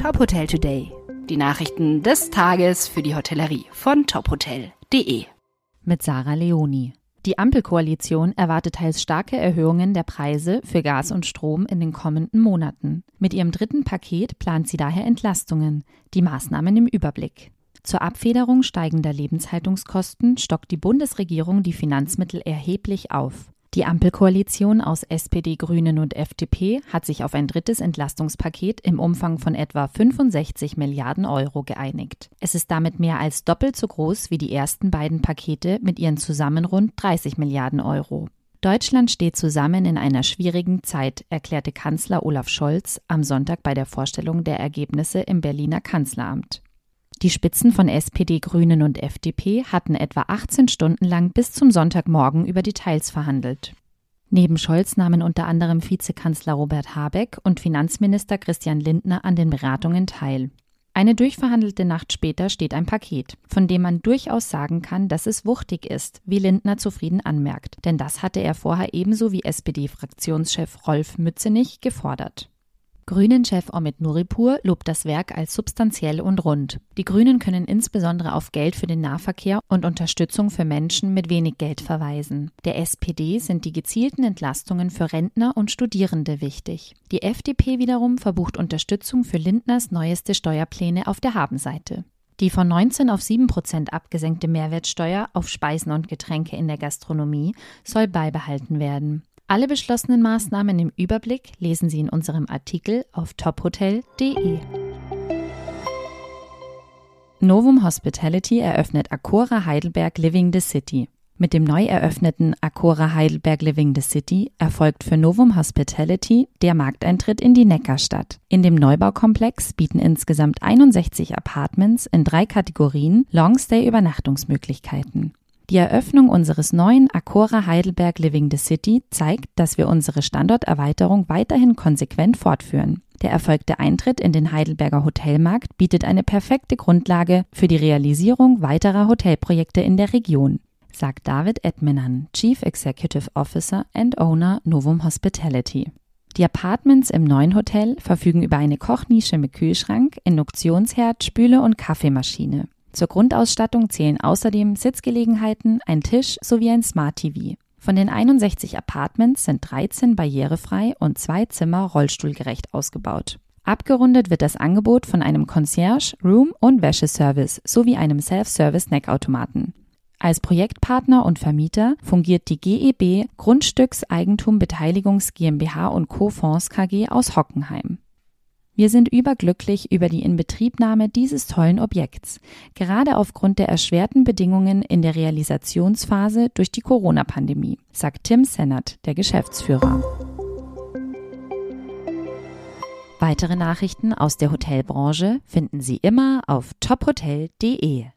Top Hotel Today. Die Nachrichten des Tages für die Hotellerie von tophotel.de. Mit Sarah Leoni. Die Ampelkoalition erwartet teils starke Erhöhungen der Preise für Gas und Strom in den kommenden Monaten. Mit ihrem dritten Paket plant sie daher Entlastungen, die Maßnahmen im Überblick. Zur Abfederung steigender Lebenshaltungskosten stockt die Bundesregierung die Finanzmittel erheblich auf. Die Ampelkoalition aus SPD, Grünen und FDP hat sich auf ein drittes Entlastungspaket im Umfang von etwa 65 Milliarden Euro geeinigt. Es ist damit mehr als doppelt so groß wie die ersten beiden Pakete mit ihren zusammen rund 30 Milliarden Euro. Deutschland steht zusammen in einer schwierigen Zeit, erklärte Kanzler Olaf Scholz am Sonntag bei der Vorstellung der Ergebnisse im Berliner Kanzleramt. Die Spitzen von SPD, Grünen und FDP hatten etwa 18 Stunden lang bis zum Sonntagmorgen über Details verhandelt. Neben Scholz nahmen unter anderem Vizekanzler Robert Habeck und Finanzminister Christian Lindner an den Beratungen teil. Eine durchverhandelte Nacht später steht ein Paket, von dem man durchaus sagen kann, dass es wuchtig ist, wie Lindner zufrieden anmerkt, denn das hatte er vorher ebenso wie SPD-Fraktionschef Rolf Mützenich gefordert. Grünen-Chef Omid Nuripur lobt das Werk als substanziell und rund. Die Grünen können insbesondere auf Geld für den Nahverkehr und Unterstützung für Menschen mit wenig Geld verweisen. Der SPD sind die gezielten Entlastungen für Rentner und Studierende wichtig. Die FDP wiederum verbucht Unterstützung für Lindners neueste Steuerpläne auf der Habenseite. Die von 19 auf 7 Prozent abgesenkte Mehrwertsteuer auf Speisen und Getränke in der Gastronomie soll beibehalten werden. Alle beschlossenen Maßnahmen im Überblick lesen Sie in unserem Artikel auf tophotel.de. Novum Hospitality eröffnet Acora Heidelberg Living the City. Mit dem neu eröffneten Acora Heidelberg Living the City erfolgt für Novum Hospitality der Markteintritt in die Neckarstadt. In dem Neubaukomplex bieten insgesamt 61 Apartments in drei Kategorien Longstay-Übernachtungsmöglichkeiten. Die Eröffnung unseres neuen Acora Heidelberg Living the City zeigt, dass wir unsere Standorterweiterung weiterhin konsequent fortführen. Der erfolgte Eintritt in den Heidelberger Hotelmarkt bietet eine perfekte Grundlage für die Realisierung weiterer Hotelprojekte in der Region, sagt David Edminan, Chief Executive Officer and Owner Novum Hospitality. Die Apartments im neuen Hotel verfügen über eine Kochnische mit Kühlschrank, Induktionsherd, Spüle und Kaffeemaschine. Zur Grundausstattung zählen außerdem Sitzgelegenheiten, ein Tisch sowie ein Smart TV. Von den 61 Apartments sind 13 barrierefrei und zwei Zimmer rollstuhlgerecht ausgebaut. Abgerundet wird das Angebot von einem Concierge, Room- und Wäscheservice sowie einem Self-Service-Snackautomaten. Als Projektpartner und Vermieter fungiert die GEB Grundstückseigentum Beteiligungs GmbH und Co. Fonds KG aus Hockenheim. Wir sind überglücklich über die Inbetriebnahme dieses tollen Objekts, gerade aufgrund der erschwerten Bedingungen in der Realisationsphase durch die Corona-Pandemie, sagt Tim Sennert, der Geschäftsführer. Weitere Nachrichten aus der Hotelbranche finden Sie immer auf tophotel.de.